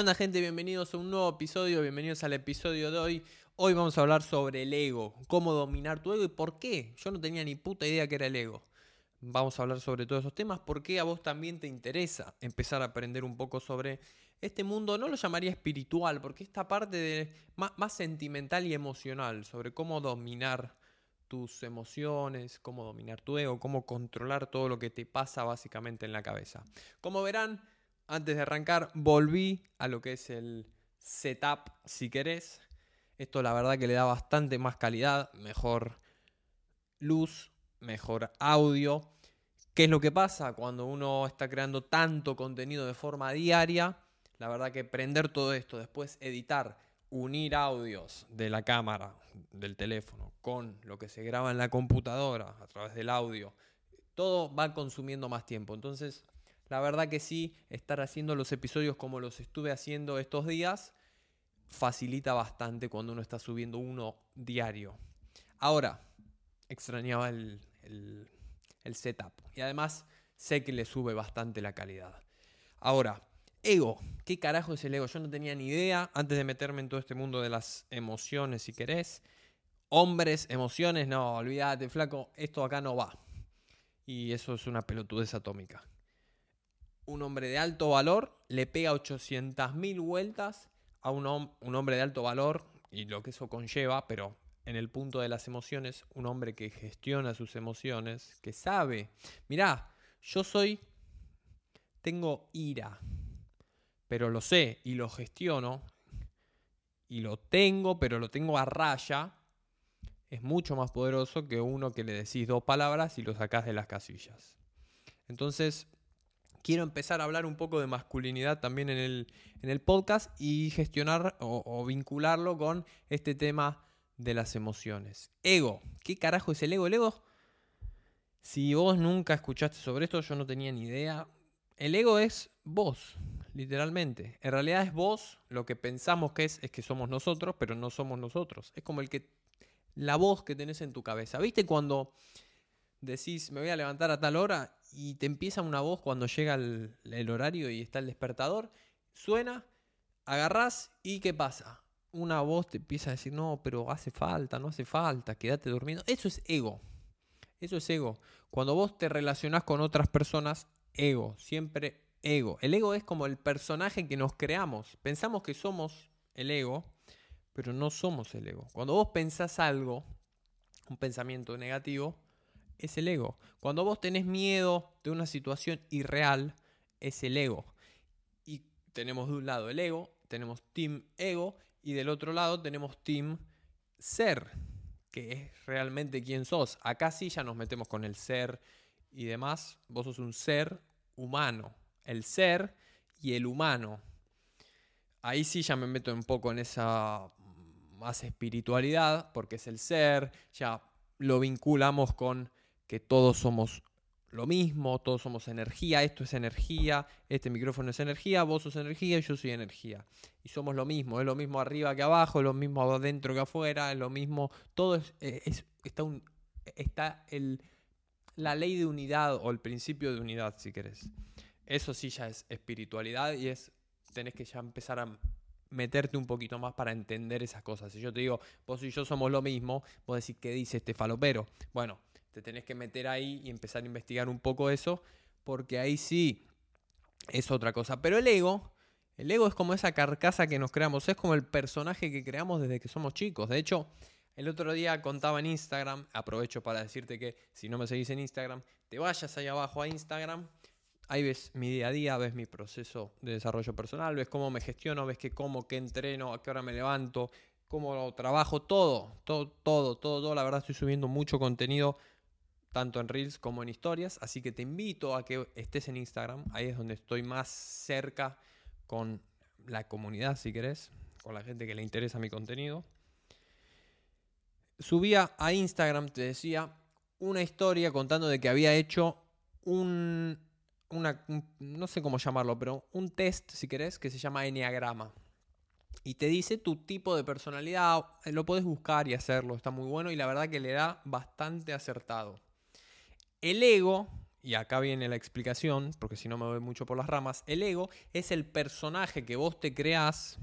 Hola gente, bienvenidos a un nuevo episodio, bienvenidos al episodio de hoy. Hoy vamos a hablar sobre el ego, cómo dominar tu ego y por qué. Yo no tenía ni puta idea que era el ego. Vamos a hablar sobre todos esos temas, por qué a vos también te interesa empezar a aprender un poco sobre este mundo, no lo llamaría espiritual, porque esta parte de, más, más sentimental y emocional, sobre cómo dominar tus emociones, cómo dominar tu ego, cómo controlar todo lo que te pasa básicamente en la cabeza. Como verán, antes de arrancar, volví a lo que es el setup, si querés. Esto la verdad que le da bastante más calidad, mejor luz, mejor audio. ¿Qué es lo que pasa cuando uno está creando tanto contenido de forma diaria? La verdad que prender todo esto, después editar, unir audios de la cámara, del teléfono, con lo que se graba en la computadora a través del audio, todo va consumiendo más tiempo. Entonces, la verdad que sí, estar haciendo los episodios como los estuve haciendo estos días facilita bastante cuando uno está subiendo uno diario. Ahora, extrañaba el, setup y además sé que le sube bastante la calidad. Ahora, ego. ¿Qué carajo es el ego? Yo no tenía ni idea antes de meterme en todo este mundo de las emociones, si querés. Hombres, emociones, no, olvídate, flaco, esto acá no va. Y eso es una pelotudez atómica. Un hombre de alto valor le pega 800.000 vueltas a un, hombre de alto valor y lo que eso conlleva, pero en el punto de las emociones, un hombre que gestiona sus emociones, que sabe, mirá, yo soy, tengo ira, pero lo sé y lo gestiono y lo tengo, pero lo tengo a raya, es mucho más poderoso que uno que le decís dos palabras y lo sacás de las casillas. Entonces, quiero empezar a hablar un poco de masculinidad también en el, en el podcast y gestionar o, vincularlo con este tema de las emociones. Ego. ¿Qué carajo es el ego? El ego, si vos nunca escuchaste sobre esto, yo no tenía ni idea. El ego es vos literalmente. En realidad es vos, lo que pensamos que es, es que somos nosotros, pero no somos nosotros. Es como el que, la voz que tenés en tu cabeza. ¿Viste cuando decís, me voy a levantar a tal hora y te empieza una voz cuando llega el, horario y está el despertador? Suena, agarrás y ¿qué pasa? Una voz te empieza a decir, no, pero hace falta, no hace falta, quédate durmiendo. Eso es ego. Eso es ego. Cuando vos te relacionás con otras personas, ego. Siempre ego. El ego es como el personaje que nos creamos. Pensamos que somos el ego, pero no somos el ego. Cuando vos pensás algo, un pensamiento negativo, es el ego. Cuando vos tenés miedo de una situación irreal, es el ego. Y tenemos de un lado el ego, tenemos team ego, y del otro lado tenemos team ser, que es realmente quién sos. Acá sí ya nos metemos con el ser y demás. Vos sos un ser humano el ser y el humano. Ahí sí ya me meto un poco en esa más espiritualidad, porque es el ser, ya lo vinculamos con que todos somos lo mismo, todos somos energía, esto es energía, este micrófono es energía, vos sos energía y yo soy energía. Y somos lo mismo, es lo mismo arriba que abajo, es lo mismo adentro que afuera, es lo mismo, todo es, eh, está, está el, la ley de unidad o el principio de unidad, si querés. Eso sí ya es espiritualidad y es, tenés que ya empezar a meterte un poquito más para entender esas cosas. Si yo te digo, vos y yo somos lo mismo, vos decís, ¿qué dice este falopero? Bueno, te tenés que meter ahí y empezar a investigar un poco eso, porque ahí sí es otra cosa. Pero el ego, el ego es como esa carcasa que nos creamos, es como el personaje que creamos desde que somos chicos. De hecho, el otro día contaba en Instagram, aprovecho para decirte que si no me seguís en Instagram, te vayas ahí abajo a Instagram Ahí ves mi día a día, ves mi proceso de desarrollo personal, ves cómo me gestiono, ves qué como, qué entreno, a qué hora me levanto, cómo trabajo, todo, todo, todo, todo, todo. La verdad estoy subiendo mucho contenido, tanto en Reels como en historias, así que te invito a que estés en Instagram, ahí es donde estoy más cerca con la comunidad, si querés, con la gente que le interesa mi contenido. Subía a Instagram, te decía, una historia contando de que había hecho un una, no sé cómo llamarlo, pero un test, si querés, que se llama Enneagrama. Y te dice tu tipo de personalidad, eh, lo puedes buscar y hacerlo, está muy bueno y la verdad que le da bastante acertado. El ego y acá viene la explicación, porque si no me voy mucho por las ramas, el ego es el personaje que vos te creás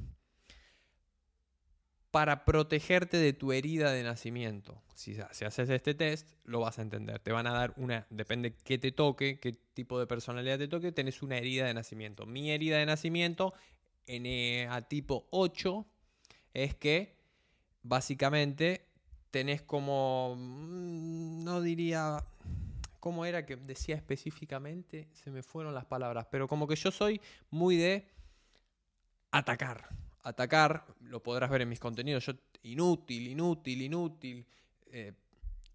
para protegerte de tu herida de nacimiento. Si, haces este test, lo vas a entender. Te van a dar una, depende qué te toque, qué tipo de personalidad te toque, tenés una herida de nacimiento. Mi herida de nacimiento, en a tipo 8, es que básicamente tenés como, mm, no diría ¿Cómo era que decía específicamente? Se me fueron las palabras. Pero como que yo soy muy de atacar. Atacar, lo podrás ver en mis contenidos. Yo, inútil, inútil, inútil. Eh,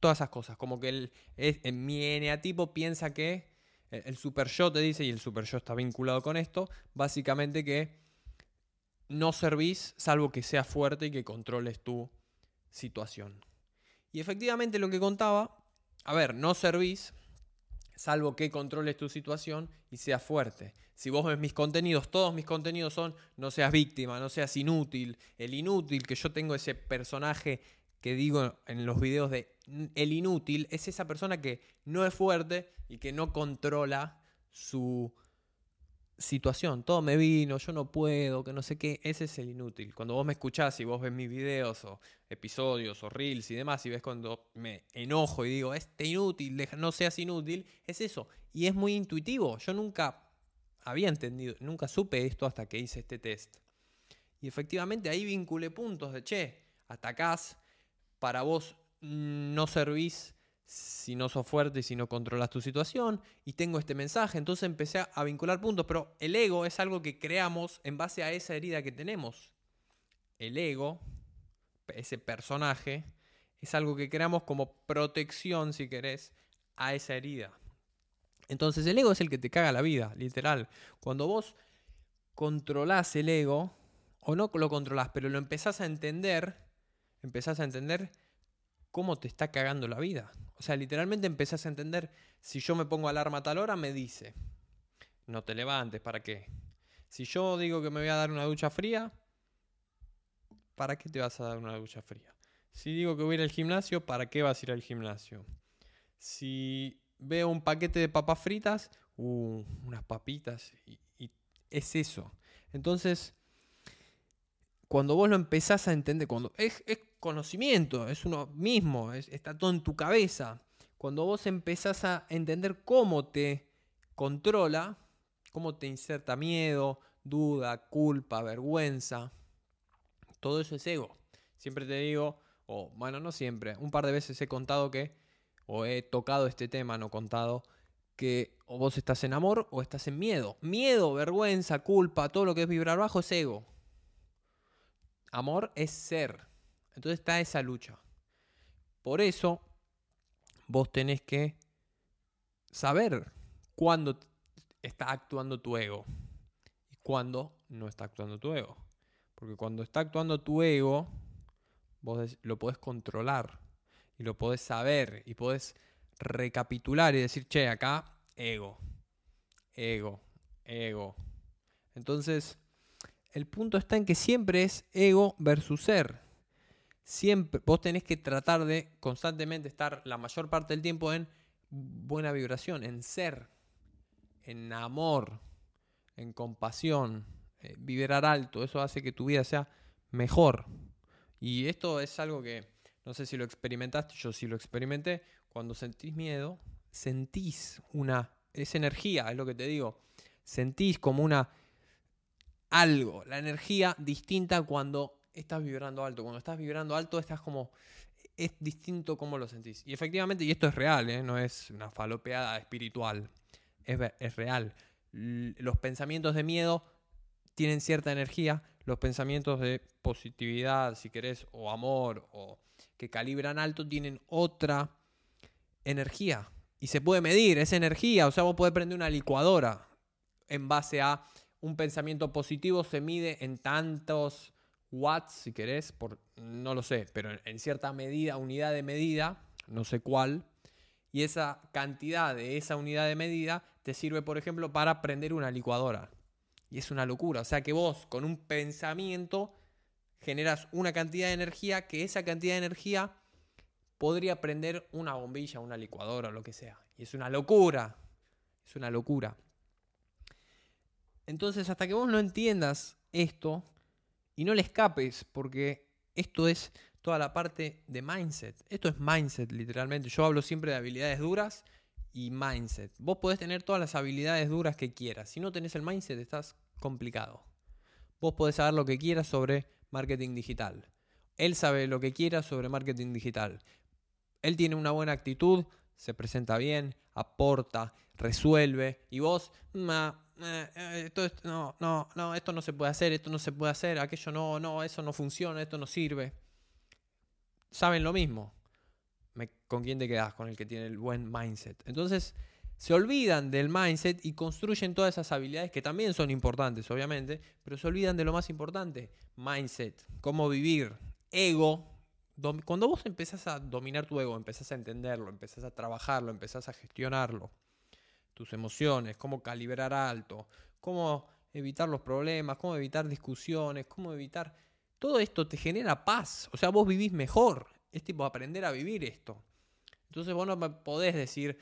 todas esas cosas. Como que el, en mi eneatipo piensa que el, super yo te dice, y el super yo está vinculado con esto, básicamente que no servís salvo que seas fuerte y que controles tu situación. Y efectivamente lo que contaba a ver, no servís, salvo que controles tu situación y seas fuerte. Si vos ves mis contenidos, todos mis contenidos son no seas víctima, no seas inútil. El inútil, que yo tengo ese personaje que digo en los videos de el inútil, es esa persona que no es fuerte y que no controla su situación, todo me vino, yo no puedo, que no sé qué, ese es el inútil. Cuando vos me escuchás y vos ves mis videos o episodios o reels y demás y ves cuando me enojo y digo, este inútil, no seas inútil, es eso. Y es muy intuitivo, yo nunca había entendido, nunca supe esto hasta que hice este test. Y efectivamente ahí vinculé puntos de, che, atacás, para vos no servís si no sos fuerte y si no controlas tu situación. Y tengo este mensaje. Entonces empecé a vincular puntos. Pero el ego es algo que creamos en base a esa herida que tenemos. El ego, ese personaje, es algo que creamos como protección, si querés, a esa herida. Entonces el ego es el que te caga la vida, literal. Cuando vos controlás el ego, o no lo controlás, pero lo empezás a entender, empezás a entender cómo te está cagando la vida. O sea, literalmente empezás a entender, si yo me pongo alarma a tal hora, me dice, no te levantes, ¿para qué? Si yo digo que me voy a dar una ducha fría, ¿para qué te vas a dar una ducha fría? Si digo que voy a ir al gimnasio, ¿para qué vas a ir al gimnasio? Si veo un paquete de papas fritas, uh, unas papitas, y, es eso. Entonces, cuando vos lo empezás a entender, cuando es, es conocimiento, es uno mismo, está todo en tu cabeza. Cuando vos empezás a entender cómo te controla, cómo te inserta miedo, duda, culpa, vergüenza, todo eso es ego. Siempre te digo, o bueno, no siempre, un par de veces he contado que, o he tocado este tema, no contado, que o vos estás en amor o estás en miedo. Miedo, vergüenza, culpa, todo lo que es vibrar bajo es ego. Amor es ser. Entonces está esa lucha. Por eso vos tenés que saber cuándo está actuando tu ego y cuándo no está actuando tu ego. Porque cuando está actuando tu ego, vos lo podés controlar y lo podés saber y podés recapitular y decir, che, acá, ego, ego, ego. Entonces, el punto está en que siempre es ego versus ser siempre vos tenés que tratar de constantemente estar la mayor parte del tiempo en buena vibración, en ser, en amor, en compasión, eh, vibrar alto. Eso hace que tu vida sea mejor. Y esto es algo que no sé si lo experimentaste, yo sí lo experimenté. Cuando sentís miedo, sentís una, es energía, es lo que te digo. Sentís como una algo, la energía distinta cuando estás vibrando alto. Cuando estás vibrando alto, estás como. Es distinto cómo lo sentís. Y efectivamente, y esto es real, ¿eh? no es una falopeada espiritual. Es, es real. los pensamientos de miedo tienen cierta energía. Los pensamientos de positividad, si querés, o amor, o que calibran alto, tienen otra energía. Y se puede medir esa energía. O sea, vos podés prender una licuadora en base a un pensamiento positivo, se mide en tantos watts, si querés, por, no lo sé, pero en cierta medida, unidad de medida, no sé cuál, y esa cantidad de esa unidad de medida te sirve, por ejemplo, para prender una licuadora. Y es una locura. O sea que vos con un pensamiento generas una cantidad de energía que esa cantidad de energía podría prender una bombilla, una licuadora o lo que sea. Y es una locura. Es una locura. Entonces, hasta que vos no entiendas esto y no le escapes, porque esto es toda la parte de mindset. Esto es mindset, literalmente. Yo hablo siempre de habilidades duras y mindset. Vos podés tener todas las habilidades duras que quieras. Si no tenés el mindset, estás complicado. Vos podés saber lo que quieras sobre marketing digital. Él sabe lo que quiera sobre marketing digital. Él tiene una buena actitud, se presenta bien, aporta, resuelve. Y vos, eh, eh, no, no, no, esto no se puede hacer, esto no se puede hacer, aquello no, no, eso no funciona, esto no sirve. Saben lo mismo. ¿Con quién te quedas? Con el que tiene el buen mindset. Entonces, se olvidan del mindset y construyen todas esas habilidades que también son importantes, obviamente, pero se olvidan de lo más importante, mindset, cómo vivir, ego. Cuando vos empezás a dominar tu ego, empezás a entenderlo, empezás a trabajarlo, empezás a gestionarlo, tus emociones, cómo calibrar alto, cómo evitar los problemas, cómo evitar discusiones, cómo evitar... Todo esto te genera paz, o sea, vos vivís mejor, es tipo aprender a vivir esto. Entonces vos no podés decir,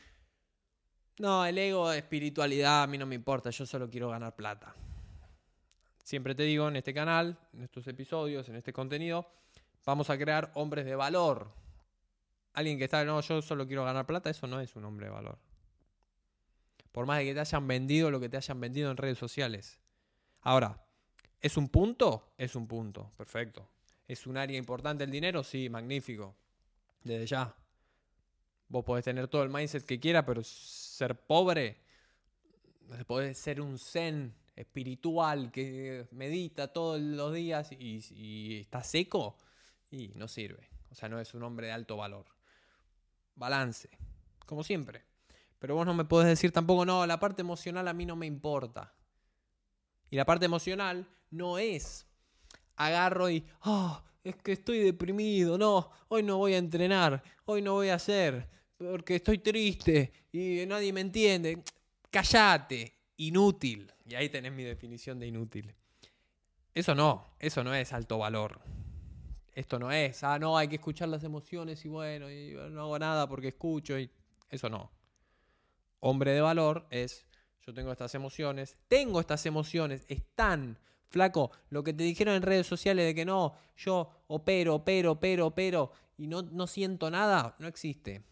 no, el ego, espiritualidad, a mí no me importa, yo solo quiero ganar plata. Siempre te digo en este canal, en estos episodios, en este contenido, vamos a crear hombres de valor. Alguien que está, no, yo solo quiero ganar plata, eso no es un hombre de valor. Por más de que te hayan vendido lo que te hayan vendido en redes sociales. Ahora, ¿es un punto? Es un punto, perfecto. ¿Es un área importante el dinero? Sí, magnífico. Desde ya. Vos podés tener todo el mindset que quieras, pero ser pobre, podés ser un zen espiritual que medita todos los días y, está seco, y no sirve. O sea, no es un hombre de alto valor. Balance, como siempre. Pero vos no me podés decir tampoco, no, la parte emocional a mí no me importa. Y la parte emocional no es agarro y, oh, es que estoy deprimido, no, hoy no voy a entrenar, hoy no voy a hacer, porque estoy triste y nadie me entiende. Cállate, inútil. Y ahí tenés mi definición de inútil. Eso no, eso no es alto valor. Esto no es, ah, no, hay que escuchar las emociones y bueno, y no hago nada porque escucho y eso no. Hombre de valor es, yo tengo estas emociones, tengo estas emociones, están, flaco, lo que te dijeron en redes sociales de que no, yo opero, opero, opero, opero y no, no siento nada, no existe.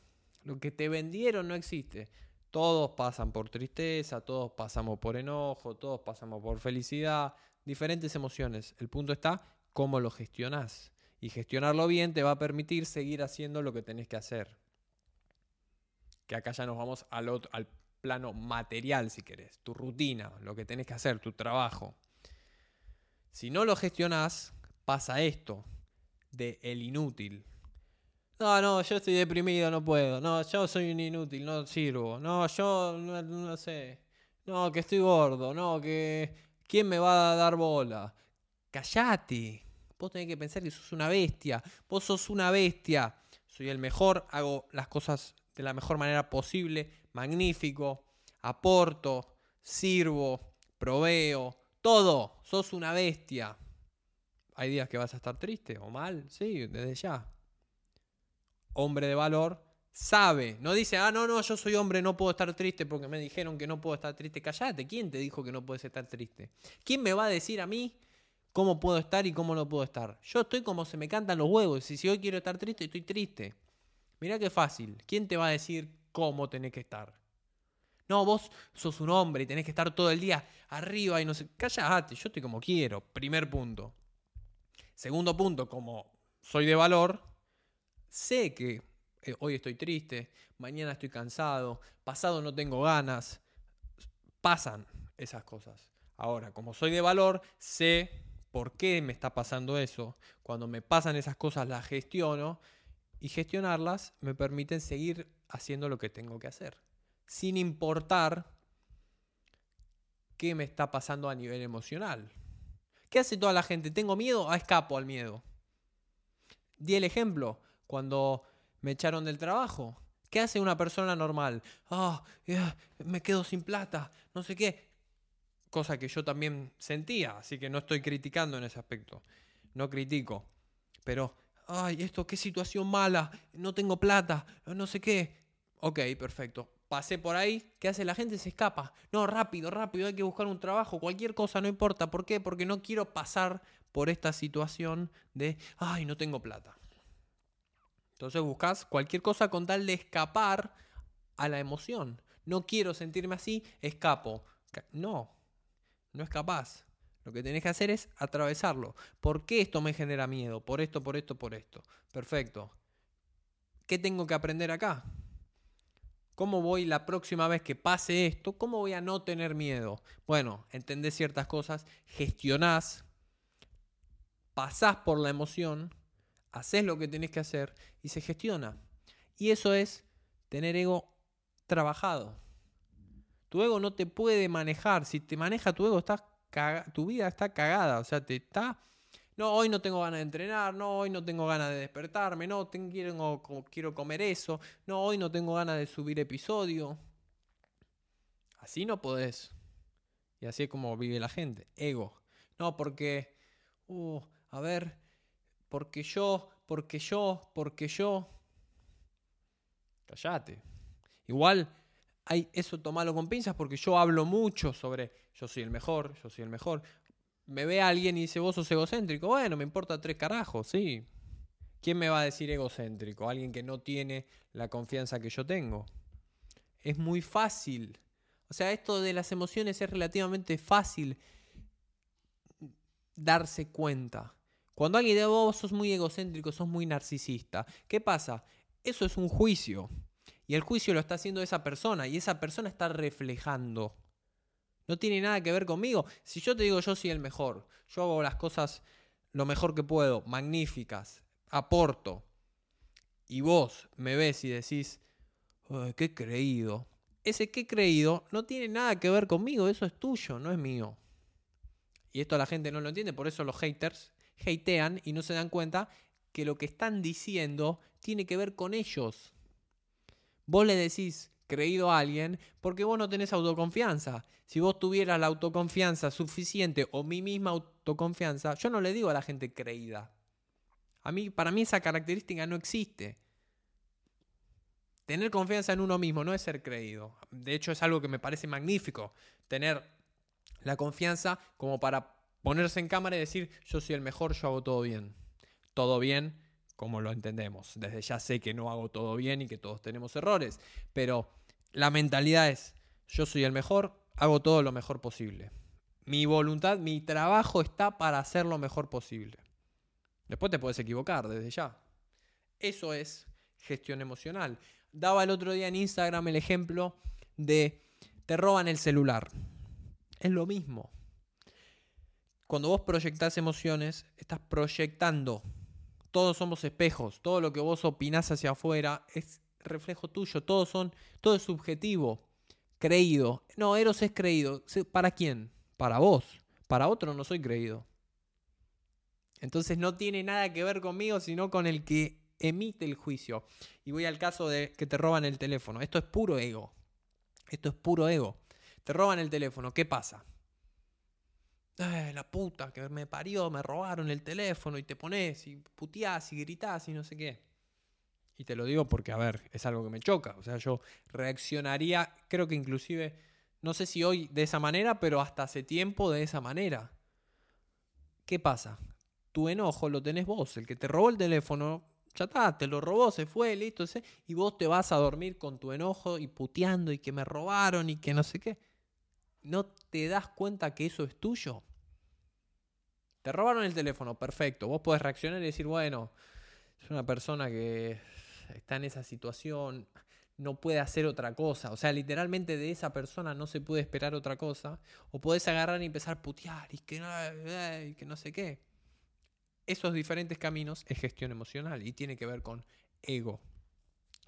Lo que te vendieron no existe. Todos pasan por tristeza, todos pasamos por enojo, todos pasamos por felicidad, diferentes emociones. El punto está cómo lo gestionás. Y gestionarlo bien te va a permitir seguir haciendo lo que tenés que hacer. Que acá ya nos vamos al, otro, al plano material, si querés. Tu rutina, lo que tenés que hacer, tu trabajo. Si no lo gestionás, pasa esto de el inútil. No, no, yo estoy deprimido, no puedo. No, yo soy un inútil, no sirvo. No, yo no, sé. No, que estoy gordo. No, que... ¿Quién me va a dar bola? Callate. Vos tenés que pensar que sos una bestia. Vos sos una bestia. Soy el mejor, hago las cosas de la mejor manera posible. Magnífico. Aporto, sirvo, proveo. Todo. Sos una bestia. Hay días que vas a estar triste o mal. Sí, desde ya hombre de valor, sabe, no dice, ah, no, no, yo soy hombre, no puedo estar triste porque me dijeron que no puedo estar triste. Callate, ¿quién te dijo que no puedes estar triste? ¿Quién me va a decir a mí cómo puedo estar y cómo no puedo estar? Yo estoy como se me cantan los huevos, y si hoy quiero estar triste, estoy triste. Mirá qué fácil, ¿quién te va a decir cómo tenés que estar? No, vos sos un hombre y tenés que estar todo el día arriba y no sé. Callate, yo estoy como quiero. Primer punto. Segundo punto, como soy de valor, sé que eh, hoy estoy triste, mañana estoy cansado, pasado no tengo ganas. Pasan esas cosas. Ahora, como soy de valor, sé por qué me está pasando eso. Cuando me pasan esas cosas las gestiono y gestionarlas me permiten seguir haciendo lo que tengo que hacer. Sin importar qué me está pasando a nivel emocional. ¿Qué hace toda la gente? ¿Tengo miedo? Ah, escapo al miedo. Di el ejemplo cuando me echaron del trabajo. ¿Qué hace una persona normal? Ah, me quedo sin plata, no sé qué. Cosa que yo también sentía, así que no estoy criticando en ese aspecto. No critico. Pero, ay, esto, qué situación mala, no tengo plata, no sé qué. Ok, perfecto. pasé por ahí, ¿qué hace la gente? Se escapa. No, rápido, rápido, hay que buscar un trabajo, cualquier cosa, no importa. ¿Por qué? Porque no quiero pasar por esta situación de, ay, no tengo plata. Entonces buscas cualquier cosa con tal de escapar a la emoción. No quiero sentirme así, escapo. No, no es capaz. Lo que tenés que hacer es atravesarlo. ¿Por qué esto me genera miedo? Por esto, por esto, por esto. Perfecto. ¿Qué tengo que aprender acá? ¿Cómo voy la próxima vez que pase esto? ¿Cómo voy a no tener miedo? Bueno, entendés ciertas cosas, gestionás, pasás por la emoción, haces lo que tenés que hacer y se gestiona. Y eso es tener ego trabajado. Tu ego no te puede manejar. Si te maneja tu ego, estás tu vida está cagada. O sea, te está no, hoy no tengo ganas de entrenar, no, hoy no tengo ganas de despertarme, no, tengo, quiero, quiero comer eso, no, hoy no tengo ganas de subir episodio. Así no podés. Y así es como vive la gente. Ego. No, porque, uh, a ver, porque yo, porque yo, porque yo. Callate. Igual, hay, eso tomalo con pinzas porque yo hablo mucho sobre yo soy el mejor, yo soy el mejor me ve alguien y dice, vos sos egocéntrico. Bueno, me importa tres carajos, sí. ¿Quién me va a decir egocéntrico? Alguien que no tiene la confianza que yo tengo. Es muy fácil. O sea, esto de las emociones es relativamente fácil darse cuenta. Cuando alguien dice, vos sos muy egocéntrico, sos muy narcisista, ¿qué pasa? Eso es un juicio. Y el juicio lo está haciendo esa persona y esa persona está reflejando no tiene nada que ver conmigo. Si yo te digo yo soy el mejor, yo hago las cosas lo mejor que puedo, magníficas, aporto, y vos me ves y decís, qué creído. Ese qué creído no tiene nada que ver conmigo, eso es tuyo, no es mío. Y esto la gente no lo entiende, por eso los haters hatean y no se dan cuenta que lo que están diciendo tiene que ver con ellos. Vos le decís, creído a alguien porque vos no tenés autoconfianza. Si vos tuvieras la autoconfianza suficiente o mi misma autoconfianza, yo no le digo a la gente creída. A mí, para mí esa característica no existe. Tener confianza en uno mismo no es ser creído. De hecho, es algo que me parece magnífico. Tener la confianza como para ponerse en cámara y decir, yo soy el mejor, yo hago todo bien. Todo bien como lo entendemos. Desde ya sé que no hago todo bien y que todos tenemos errores, pero la mentalidad es, yo soy el mejor, hago todo lo mejor posible. Mi voluntad, mi trabajo está para hacer lo mejor posible. Después te puedes equivocar desde ya. Eso es gestión emocional. Daba el otro día en Instagram el ejemplo de te roban el celular. Es lo mismo. Cuando vos proyectás emociones, estás proyectando. Todos somos espejos. Todo lo que vos opinás hacia afuera es reflejo tuyo, todos son, todo es subjetivo, creído. No, Eros es creído. ¿Para quién? Para vos. Para otro no soy creído. Entonces no tiene nada que ver conmigo, sino con el que emite el juicio. Y voy al caso de que te roban el teléfono. Esto es puro ego. Esto es puro ego. Te roban el teléfono. ¿Qué pasa? La puta que me parió, me robaron el teléfono y te pones y puteás y gritás y no sé qué. Y te lo digo porque, a ver, es algo que me choca. O sea, yo reaccionaría, creo que inclusive, no sé si hoy de esa manera, pero hasta hace tiempo de esa manera. ¿Qué pasa? Tu enojo lo tenés vos. El que te robó el teléfono, ya está, te lo robó, se fue, listo. Y vos te vas a dormir con tu enojo y puteando y que me robaron y que no sé qué. ¿No te das cuenta que eso es tuyo? Te robaron el teléfono, perfecto. Vos podés reaccionar y decir, bueno, es una persona que está en esa situación, no puede hacer otra cosa. O sea, literalmente de esa persona no se puede esperar otra cosa. O podés agarrar y empezar a putear y que no, sé qué. Esos diferentes caminos es gestión emocional y tiene que ver con ego,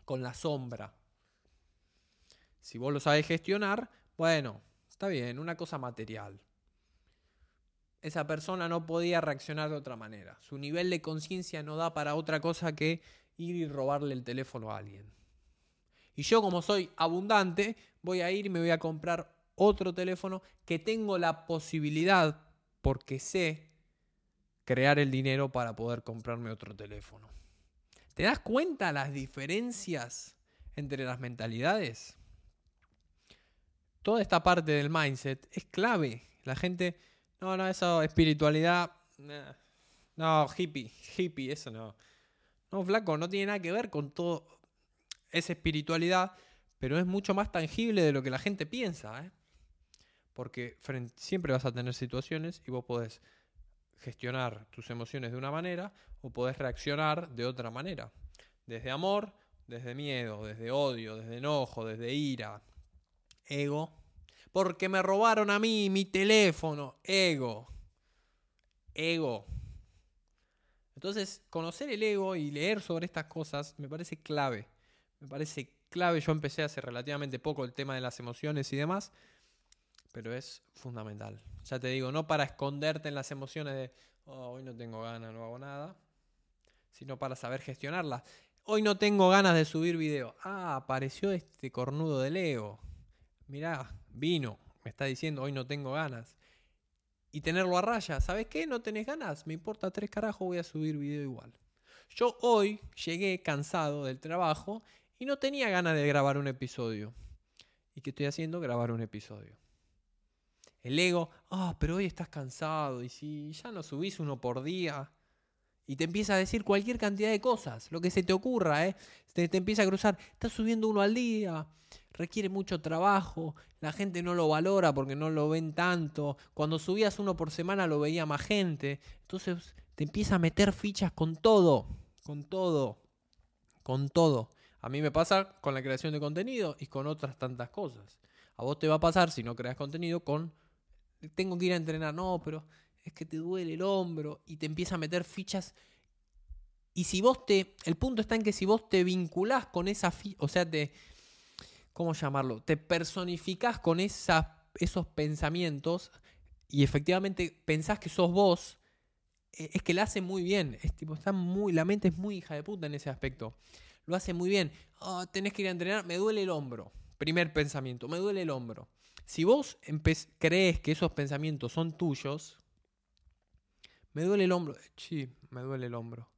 con la sombra. Si vos lo sabes gestionar, bueno, está bien, una cosa material. Esa persona no podía reaccionar de otra manera. Su nivel de conciencia no da para otra cosa que ir y robarle el teléfono a alguien. Y yo como soy abundante, voy a ir y me voy a comprar otro teléfono que tengo la posibilidad, porque sé, crear el dinero para poder comprarme otro teléfono. ¿Te das cuenta las diferencias entre las mentalidades? toda esta parte del mindset es clave. La gente, no, no, esa espiritualidad, no, hippie, hippie, eso no. No, flaco, no tiene nada que ver con todo esa espiritualidad, pero es mucho más tangible de lo que la gente piensa, ¿eh? Porque siempre vas a tener situaciones y vos podés gestionar tus emociones de una manera o podés reaccionar de otra manera. Desde amor, desde miedo, desde odio, desde enojo, desde ira. Ego. Porque me robaron a mí mi teléfono. Ego. Ego. Entonces, conocer el ego y leer sobre estas cosas me parece clave. Me parece clave. Yo empecé hace relativamente poco el tema de las emociones y demás pero es fundamental. Ya te digo, no para esconderte en las emociones de oh, hoy no tengo ganas, no hago nada, sino para saber gestionarlas. Hoy no tengo ganas de subir video. Ah, apareció este cornudo de Leo. Mirá, vino, me está diciendo hoy no tengo ganas. Y tenerlo a raya, ¿sabes qué? ¿No tenés ganas? Me importa tres carajos, voy a subir video igual. Yo hoy llegué cansado del trabajo y no tenía ganas de grabar un episodio. ¿Y qué estoy haciendo? Grabar un episodio. El ego, ah, pero hoy estás cansado y si ya no subís uno por día. Y te empieza a decir cualquier cantidad de cosas, lo que se te ocurra, ¿eh? Te, te empieza a cruzar, estás subiendo uno al día, requiere mucho trabajo, la gente no lo valora porque no lo ven tanto. Cuando subías uno por semana lo veía más gente. Entonces te empieza a meter fichas con todo, con todo, con todo. A mí me pasa con la creación de contenido y con otras tantas cosas. A vos te va a pasar si no creas contenido con tengo que ir a entrenar, no, pero es que te duele el hombro y te empieza a meter fichas. Y si vos te, el punto está en que si vos te vinculás con esa, o sea, te, ¿cómo llamarlo? Te personificás con esos pensamientos y efectivamente pensás que sos vos, e, es que la hace muy bien. Tipo, está muy, la mente es muy hija de puta en ese aspecto. Lo hace muy bien. Oh, tenés que ir a entrenar, me duele el hombro. Primer pensamiento, me duele el hombro. Si vos crees que esos pensamientos son tuyos, me duele el hombro. Sí, me duele el hombro.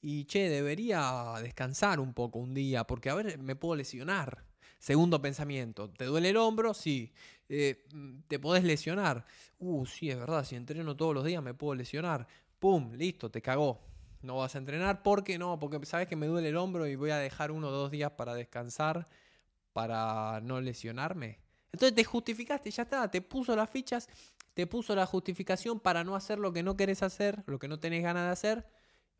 Y che, debería descansar un poco un día, porque a ver, me puedo lesionar. Segundo pensamiento, ¿te duele el hombro? Sí. Eh, ¿Te podés lesionar? Uh, sí, es verdad, si entreno todos los días me puedo lesionar. ¡Pum! Listo, te cagó. No vas a entrenar. ¿Por qué no? Porque sabes que me duele el hombro y voy a dejar uno o dos días para descansar para no lesionarme. Entonces te justificaste, ya está, te puso las fichas, te puso la justificación para no hacer lo que no querés hacer, lo que no tenés ganas de hacer.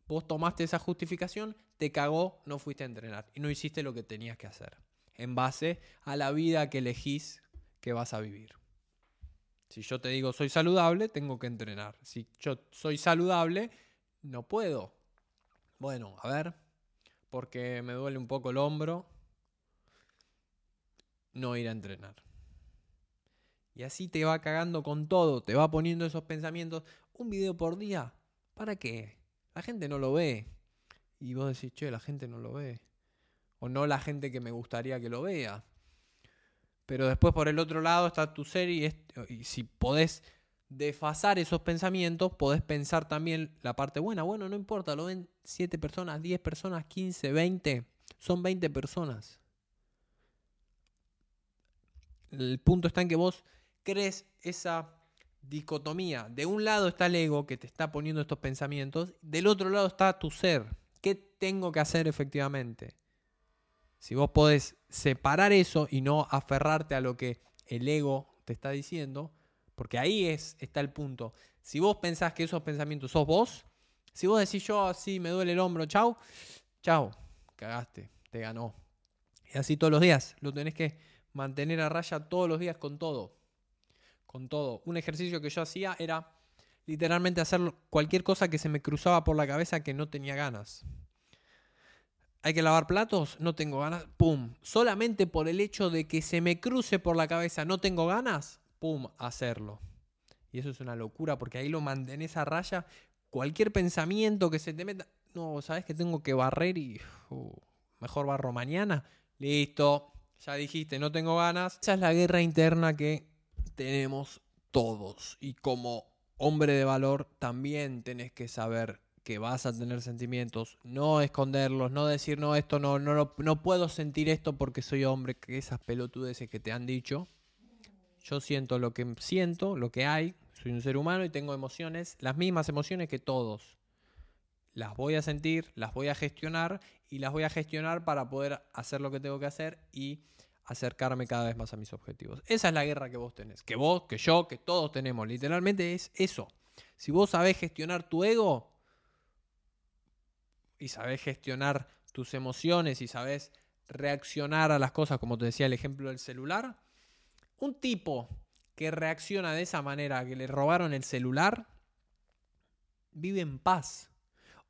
Vos tomaste esa justificación, te cagó, no fuiste a entrenar y no hiciste lo que tenías que hacer. En base a la vida que elegís que vas a vivir. Si yo te digo soy saludable, tengo que entrenar. Si yo soy saludable, no puedo. Bueno, a ver, porque me duele un poco el hombro, no ir a entrenar. Y así te va cagando con todo, te va poniendo esos pensamientos. Un video por día, ¿para qué? La gente no lo ve. Y vos decís, che, la gente no lo ve. O no la gente que me gustaría que lo vea. Pero después por el otro lado está tu serie y, si podés desfasar esos pensamientos, podés pensar también la parte buena. Bueno, no importa, lo ven 7 personas, 10 personas, 15, 20. Son 20 personas. El punto está en que vos crees esa dicotomía. De un lado está el ego que te está poniendo estos pensamientos, del otro lado está tu ser. ¿Qué tengo que hacer efectivamente? Si vos podés separar eso y no aferrarte a lo que el ego te está diciendo, porque ahí es, está el punto. Si vos pensás que esos pensamientos sos vos, si vos decís yo así me duele el hombro, chau, chau, cagaste, te ganó. Y así todos los días, lo tenés que mantener a raya todos los días con todo todo. Un ejercicio que yo hacía era literalmente hacer cualquier cosa que se me cruzaba por la cabeza que no tenía ganas. Hay que lavar platos, no tengo ganas, pum. Solamente por el hecho de que se me cruce por la cabeza, no tengo ganas, pum, hacerlo. Y eso es una locura porque ahí lo mantenés a raya. Cualquier pensamiento que se te meta, no, sabes que tengo que barrer y uh, mejor barro mañana. Listo, ya dijiste, no tengo ganas. Esa es la guerra interna que tenemos todos. Y como hombre de valor también tenés que saber que vas a tener sentimientos, no esconderlos, no decir no, esto no, no, no puedo sentir esto porque soy hombre, que esas pelotudeces que te han dicho, Yo siento lo que siento, lo que hay, soy un ser humano y tengo emociones, las mismas emociones que todos. Las voy a sentir, las voy a gestionar y las voy a gestionar para poder hacer lo que tengo que hacer y acercarme cada vez más a mis objetivos. Esa es la guerra que vos tenés, que vos, que yo, que todos tenemos. Literalmente es eso. Si vos sabés gestionar tu ego y sabés gestionar tus emociones y sabés reaccionar a las cosas, como te decía el ejemplo del celular, un tipo que reacciona de esa manera, que le robaron el celular, vive en paz.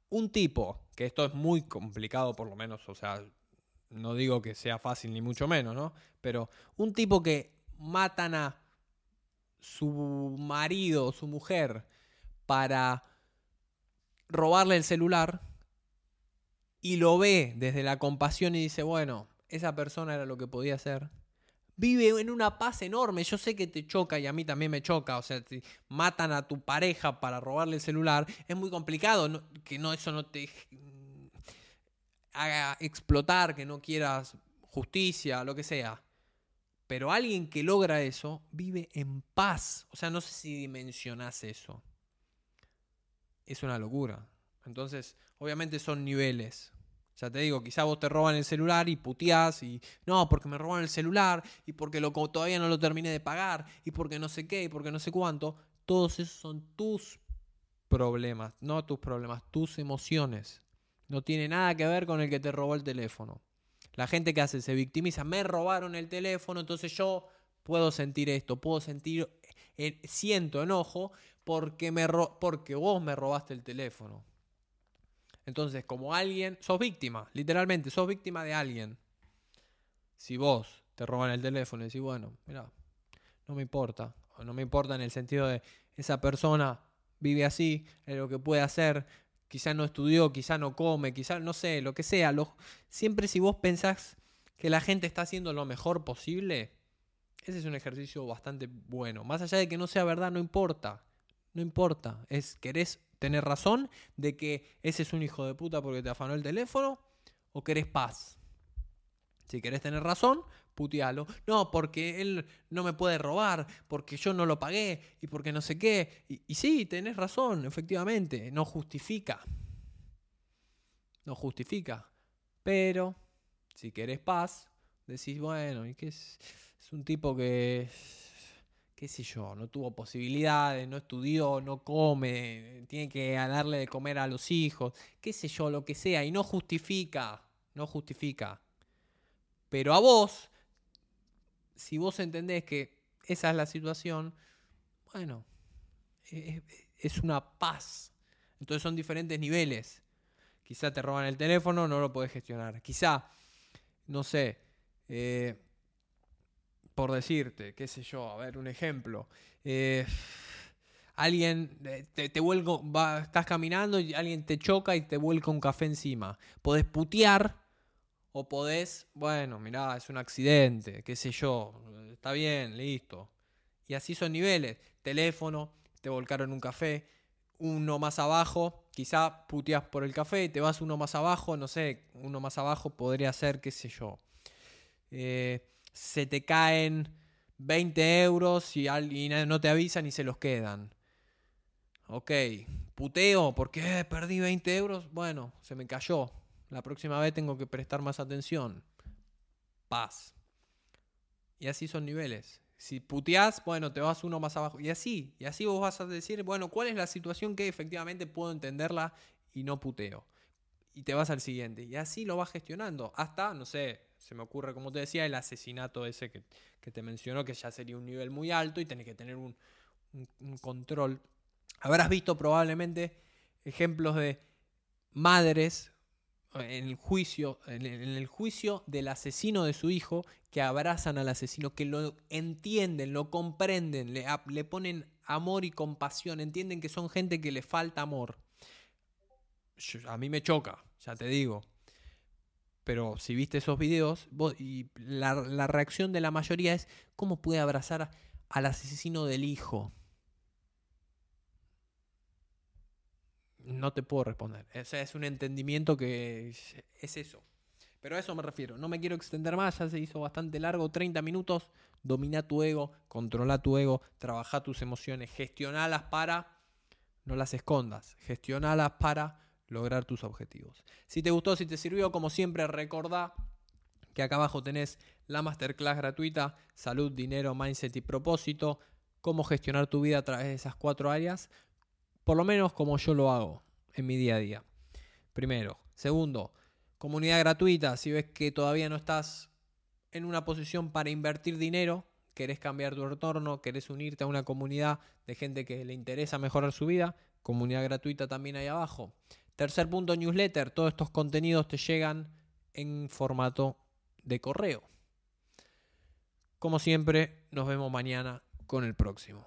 Un tipo, que esto es muy complicado por lo menos, o sea, no digo que sea fácil ni mucho menos, ¿no? Pero un tipo que matan a su marido o su mujer para robarle el celular y lo ve desde la compasión y dice, bueno, esa persona era lo que podía hacer, vive en una paz enorme. Yo sé que te choca y a mí también me choca. O sea, si matan a tu pareja para robarle el celular, es muy complicado que no, eso no te haga explotar, que no quieras justicia, lo que sea. Pero alguien que logra eso vive en paz. O sea, no sé si dimensionas eso. Es una locura. Entonces, obviamente son niveles. Ya te digo, quizá vos te roban el celular y puteás y no, porque me roban el celular y porque lo, todavía no lo terminé de pagar y porque no sé qué y porque no sé cuánto. Todos esos son tus problemas, no tus problemas, tus emociones. No tiene nada que ver con el que te robó el teléfono. La gente que hace se victimiza, me robaron el teléfono, entonces yo puedo sentir esto, puedo sentir, eh, siento enojo porque, me porque vos me robaste el teléfono. Entonces, como alguien, sos víctima, literalmente, sos víctima de alguien. Si vos te roban el teléfono y decís, bueno, mira, no me importa, no me importa en el sentido de esa persona vive así, es lo que puede hacer, quizá no estudió, quizá no come, quizá no sé, lo que sea. siempre si vos pensás que la gente está haciendo lo mejor posible, ese es un ejercicio bastante bueno. Más allá de que no sea verdad, no importa. No importa. Es, ¿Querés tener razón de que ese es un hijo de puta porque te afanó el teléfono? ¿O querés paz? Si querés tener razón, putealo. No, porque él no me puede robar, porque yo no lo pagué y porque no sé qué. Y, y sí, tenés razón, efectivamente. No justifica. No justifica. Pero, si querés paz, decís, bueno, ¿y qué es? Es un tipo que qué sé yo, no tuvo posibilidades, no estudió, no come, tiene que darle de comer a los hijos, qué sé yo, lo que sea, y no justifica, no justifica. Pero a vos, si vos entendés que esa es la situación, bueno, es una paz. Entonces son diferentes niveles. Quizá te roban el teléfono, no lo podés gestionar. Quizá, no sé, eh, por decirte, qué sé yo, a ver, un ejemplo. Eh, alguien eh, te, te va, estás caminando y alguien te choca y te vuelca un café encima. Podés putear o podés, bueno, mirá, es un accidente, qué sé yo, está bien, listo. Y así son niveles. Teléfono, te volcaron un café, uno más abajo, quizá puteas por el café, y te vas uno más abajo, no sé, uno más abajo podría ser, qué sé yo. Eh, se te caen 20 euros y, no te avisan y se los quedan. Ok, puteo, porque perdí 20 euros. Bueno, se me cayó. La próxima vez tengo que prestar más atención. Paz. Y así son niveles. Si puteás, bueno, te vas uno más abajo. Y así, y así vos vas a decir, bueno, ¿cuál es la situación que efectivamente puedo entenderla y no puteo? Y te vas al siguiente. Y así lo vas gestionando. Hasta, no sé, se me ocurre, como te decía, el asesinato ese que, te mencionó, que ya sería un nivel muy alto y tenés que tener un, control. Habrás visto probablemente ejemplos de madres en el juicio, en el juicio del asesino de su hijo, que abrazan al asesino, que lo entienden, lo comprenden, le, le ponen amor y compasión, entienden que son gente que le falta amor. a mí me choca, ya te digo. Pero si viste esos videos, y la, reacción de la mayoría es, ¿cómo puede abrazar al asesino del hijo? No te puedo responder. Ese es un entendimiento que es eso. Pero a eso me refiero. No me quiero extender más, ya se hizo bastante largo, 30 minutos, domina tu ego, controla tu ego, trabaja tus emociones, gestionalas para, no las escondas, gestionalas para lograr tus objetivos. Si te gustó, si te sirvió, como siempre, recordá que acá abajo tenés la masterclass gratuita, salud, dinero, mindset y propósito, cómo gestionar tu vida a través de esas cuatro áreas, por lo menos como yo lo hago en mi día a día. Primero. Segundo, comunidad gratuita, si ves que todavía no estás en una posición para invertir dinero, querés cambiar tu retorno, querés unirte a una comunidad de gente que le interesa mejorar su vida, comunidad gratuita también ahí abajo. Tercer punto, newsletter. Todos estos contenidos te llegan en formato de correo. Como siempre, nos vemos mañana con el próximo.